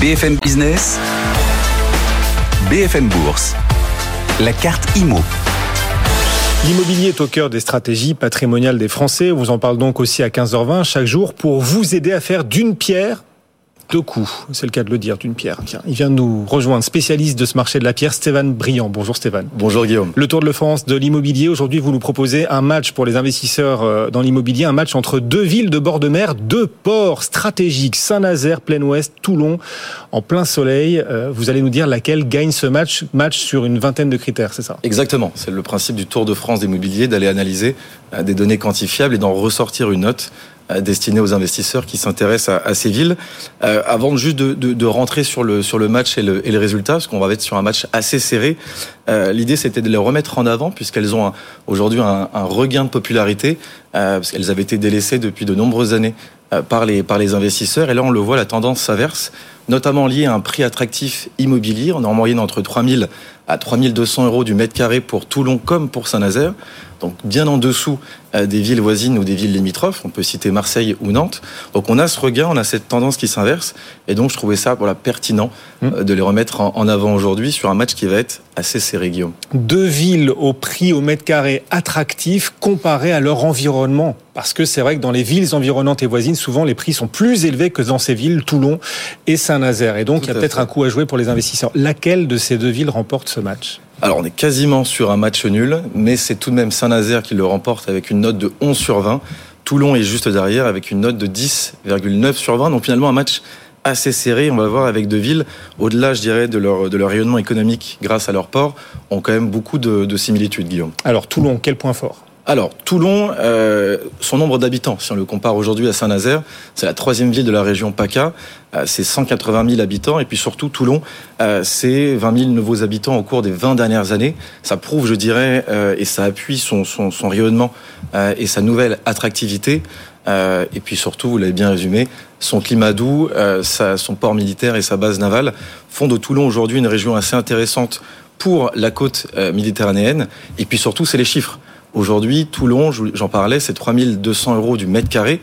BFM Business, BFM Bourse, la carte IMO. L'immobilier est au cœur des stratégies patrimoniales des Français. On vous en parle donc aussi à 15h20 chaque jour pour vous aider à faire d'une pierre deux coups, c'est le cas de le dire, d'une pierre. Tiens, il vient de nous rejoindre, spécialiste de ce marché de la pierre, Stéphane Briand. Bonjour Stéphane. Bonjour Guillaume. Le Tour de France de l'immobilier. Aujourd'hui, vous nous proposez un match pour les investisseurs euh, dans l'immobilier, un match entre deux villes de bord de mer, deux ports stratégiques, Saint-Nazaire, plein ouest, Toulon, en plein soleil. Euh, vous allez nous dire laquelle gagne ce match, match sur une vingtaine de critères, c'est ça? Exactement. C'est le principe du Tour de France d'immobilier, d'aller analyser euh, des données quantifiables et d'en ressortir une note destiné aux investisseurs qui s'intéressent à, ces villes. Euh, avant juste de, de, de, rentrer sur le, sur le match et le, et le résultat, parce qu'on va être sur un match assez serré, euh, l'idée c'était de les remettre en avant, puisqu'elles ont aujourd'hui un, regain de popularité, euh, parce qu'elles avaient été délaissées depuis de nombreuses années euh, par les, par les investisseurs. Et là, on le voit, la tendance s'inverse, notamment liée à un prix attractif immobilier. On est en moyenne entre 3000 à 3200 euros du mètre carré pour Toulon comme pour Saint-Nazaire donc bien en dessous euh, des villes voisines ou des villes limitrophes. On peut citer Marseille ou Nantes. Donc on a ce regain, on a cette tendance qui s'inverse. Et donc je trouvais ça voilà, pertinent mmh. euh, de les remettre en avant aujourd'hui sur un match qui va être assez serré, Guillaume. Deux villes au prix au mètre carré attractif comparé à leur environnement. Parce que c'est vrai que dans les villes environnantes et voisines, souvent les prix sont plus élevés que dans ces villes, Toulon et Saint-Nazaire. Et donc Tout il y a peut-être un coup à jouer pour les investisseurs. Laquelle de ces deux villes remporte ce match? Alors on est quasiment sur un match nul, mais c'est tout de même Saint-Nazaire qui le remporte avec une note de 11 sur 20. Toulon est juste derrière avec une note de 10,9 sur 20. Donc finalement un match assez serré. On va voir avec deux villes, au-delà, je dirais, de leur, de leur rayonnement économique grâce à leur port, ont quand même beaucoup de, de similitudes, Guillaume. Alors Toulon, quel point fort? Alors, Toulon, euh, son nombre d'habitants, si on le compare aujourd'hui à Saint-Nazaire, c'est la troisième ville de la région PACA, euh, c'est 180 000 habitants, et puis surtout Toulon, euh, c'est 20 000 nouveaux habitants au cours des 20 dernières années. Ça prouve, je dirais, et ça appuie son, rayonnement et sa nouvelle attractivité. Et puis surtout, vous l'avez bien résumé, son climat doux, son port militaire et sa base navale font de Toulon aujourd'hui une région assez intéressante pour la côte méditerranéenne. Et puis surtout, c'est les chiffres. Aujourd'hui, Toulon, j'en parlais, c'est 3200 euros du mètre carré,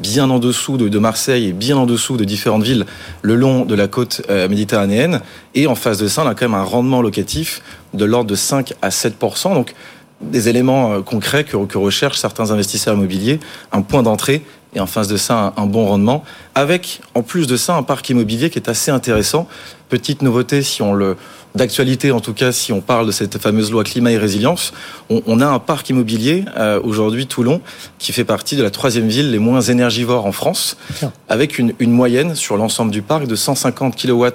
bien en dessous de, Marseille et bien en dessous de différentes villes le long de la côte euh, méditerranéenne. Et en face de ça, on a quand même un rendement locatif de l'ordre de 5 à 7% Donc, des éléments euh, concrets que, que recherchent certains investisseurs immobiliers, un point d'entrée et en face de ça un, bon rendement, avec en plus de ça un parc immobilier qui est assez intéressant. Petite nouveauté, si on le d'actualité en tout cas, si on parle de cette fameuse loi climat et résilience, on, on a un parc immobilier euh, aujourd'hui Toulon qui fait partie de la troisième ville les moins énergivores en France, avec une, une moyenne sur l'ensemble du parc de 150 kWh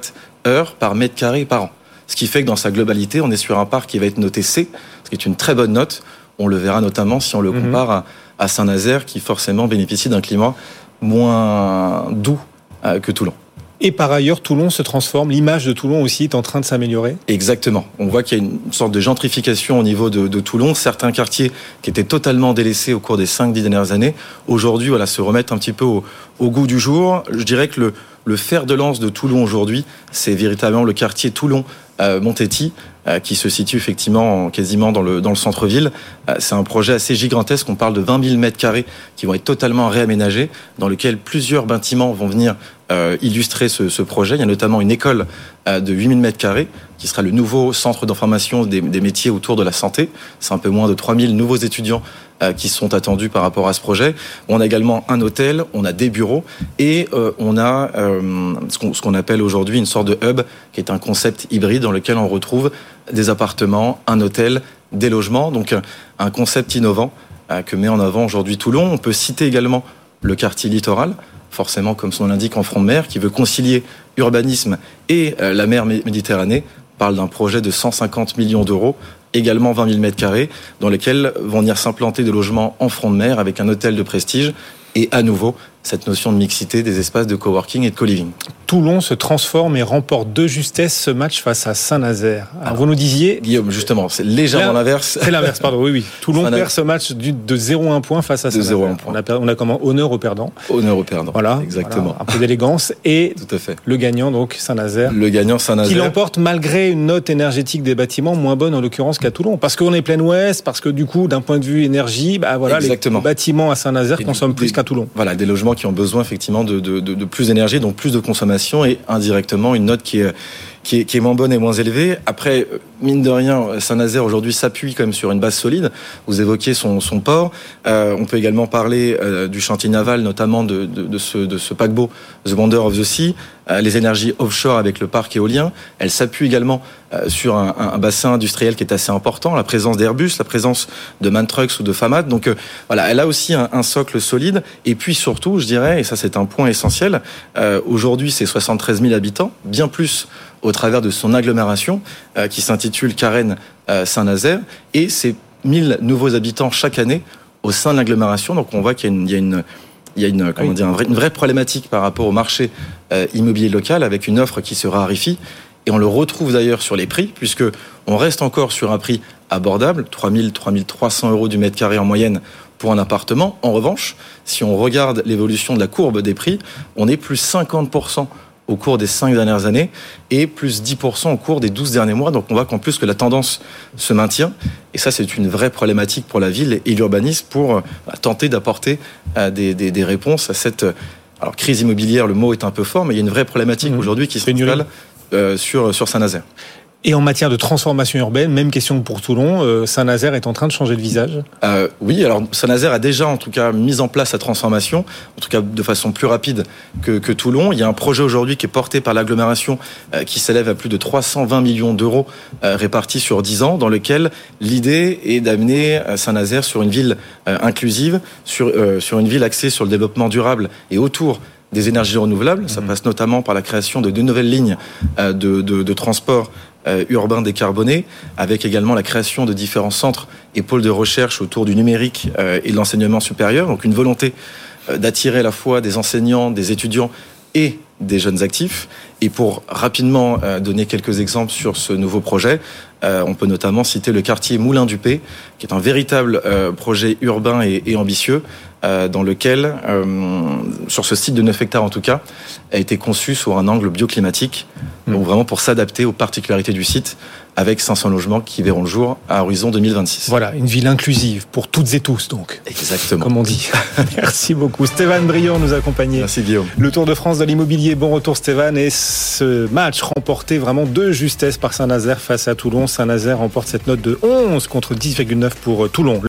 par mètre carré par an. Ce qui fait que dans sa globalité, on est sur un parc qui va être noté C, ce qui est une très bonne note. On le verra notamment si on le mhm. compare à, à Saint-Nazaire, qui forcément bénéficie d'un climat moins doux euh, que Toulon. Et par ailleurs, Toulon se transforme. L'image de Toulon aussi est en train de s'améliorer. Exactement. On voit qu'il y a une sorte de gentrification au niveau de, de, Toulon. Certains quartiers qui étaient totalement délaissés au cours des 5-10 dernières années, aujourd'hui, voilà, se remettent un petit peu au, au, goût du jour. Je dirais que le, le fer de lance de Toulon aujourd'hui, c'est véritablement le quartier Toulon euh, Montetti, euh, qui se situe effectivement quasiment dans le, dans le centre-ville. Euh, c'est un projet assez gigantesque, on parle de 20 000 mètres carrés qui vont être totalement réaménagés, dans lequel plusieurs bâtiments vont venir illustrer ce, ce, projet. Il y a notamment une école de 8 000 mètres carrés qui sera le nouveau centre d'information des, métiers autour de la santé. C'est un peu moins de 3 000 nouveaux étudiants qui sont attendus par rapport à ce projet. On a également un hôtel, on a des bureaux et on a ce qu'on appelle aujourd'hui une sorte de hub qui est un concept hybride dans lequel on retrouve des appartements, un hôtel, des logements. Donc un concept innovant euh, que met en avant aujourd'hui Toulon. On peut citer également le quartier littoral, forcément comme son nom l'indique en front de mer, qui veut concilier urbanisme et euh, la mer Méditerranée. Parle d'un projet de 150 millions d'euros, également 20 000 mètres carrés, dans lesquels vont venir s'implanter des logements en front de mer avec un hôtel de prestige et à nouveau cette notion de mixité des espaces de coworking et de co-living. Toulon se transforme et remporte de justesse ce match face à Saint-Nazaire. Alors, vous nous disiez... Guillaume, justement, c'est légèrement l'inverse. C'est l'inverse, pardon, oui, oui. Toulon perd ce match de 0-1 point face à Saint-Nazaire. On a, on a comment Honneur au perdant. Honneur au perdant, voilà, exactement. Voilà, un peu d'élégance. Et Tout à fait. le gagnant, donc, Saint-Nazaire. Le gagnant, Saint-Nazaire. Qui l'emporte malgré une note énergétique des bâtiments moins bonne, en l'occurrence, qu'à Toulon. Parce qu'on est plein ouest, parce que du coup, d'un point de vue énergie, bah voilà, Exactement. les bâtiments à Saint-Nazaire consomment plus qu'à Toulon. Voilà, des logements qui ont besoin effectivement de, plus d'énergie, donc plus de consommation et indirectement une note qui est qui est, qui est, moins bonne et moins élevée. Après, mine de rien, Saint-Nazaire aujourd'hui s'appuie quand même sur une base solide. Vous évoquiez son, port. Euh, on peut également parler euh, du chantier naval, notamment de, ce, paquebot The Wonder of the Sea, euh, les énergies offshore avec le parc éolien. Elle s'appuie également sur un, bassin industriel qui est assez important, la présence d'Airbus, la présence de Mantrucks ou de Famad. Donc voilà, elle a aussi un, socle solide. Et puis surtout, je dirais, et ça c'est un point essentiel, aujourd'hui c'est 73 000 habitants, bien plus au travers de son agglomération qui s'intitule Carène euh, Saint-Nazaire et c'est 1000 nouveaux habitants chaque année au sein de l'agglomération. Donc on voit qu'il y a une, il y a une il y a une, comment dire, une vraie problématique par rapport au marché euh, immobilier local avec une offre qui se raréfie. Et on le retrouve d'ailleurs sur les prix, puisque on reste encore sur un prix abordable, 3000, 3300 euros du mètre carré en moyenne pour un appartement. En revanche, si on regarde l'évolution de la courbe des prix, on est plus 50% au cours des cinq dernières années et plus 10% au cours des 12 derniers mois. Donc on voit qu'en plus que la tendance se maintient. Et ça, c'est une vraie problématique pour la ville et l'urbanisme pour tenter d'apporter des, des, des, réponses à cette alors, crise immobilière. Le mot est un peu fort, mais il y a une vraie problématique mmh. aujourd'hui qui s'installe euh, sur, sur Saint-Nazaire. Et en matière de transformation urbaine, même question pour Toulon, euh, Saint-Nazaire est en train de changer de visage? Euh, Oui, alors Saint-Nazaire a déjà en tout cas mis en place sa transformation, en tout cas de façon plus rapide que, que Toulon. Il y a un projet aujourd'hui qui est porté par l'agglomération euh, qui s'élève à plus de 320 millions d'euros euh, répartis sur 10 ans, dans lequel l'idée est d'amener euh, Saint-Nazaire sur une ville euh, inclusive, sur, sur une ville axée sur le développement durable et autour des énergies renouvelables. Ça passe notamment par la création de deux nouvelles lignes de, de, de transport euh, urbain décarboné, avec également la création de différents centres et pôles de recherche autour du numérique euh, et de l'enseignement supérieur. Donc une volonté euh, d'attirer à la fois des enseignants, des étudiants et des jeunes actifs. Et pour rapidement donner quelques exemples sur ce nouveau projet, euh, on peut notamment citer le quartier Moulin du Pé, qui est un véritable euh, projet urbain et, et ambitieux, dans lequel, sur ce site de 9 hectares en tout cas, a été conçu sur un angle bioclimatique, mmh. donc vraiment pour s'adapter aux particularités du site, avec 500 logements qui verront le jour à horizon 2026. Voilà, une ville inclusive pour toutes et tous, donc. Exactement. Comme on dit. Merci beaucoup. Stéphane Briand nous accompagnait. Merci Guillaume. Le Tour de France de l'immobilier. Bon retour Stéphane. Et ce match remporté vraiment de justesse par Saint-Nazaire face à Toulon. Saint-Nazaire remporte cette note de 11 contre 10,9 pour Toulon.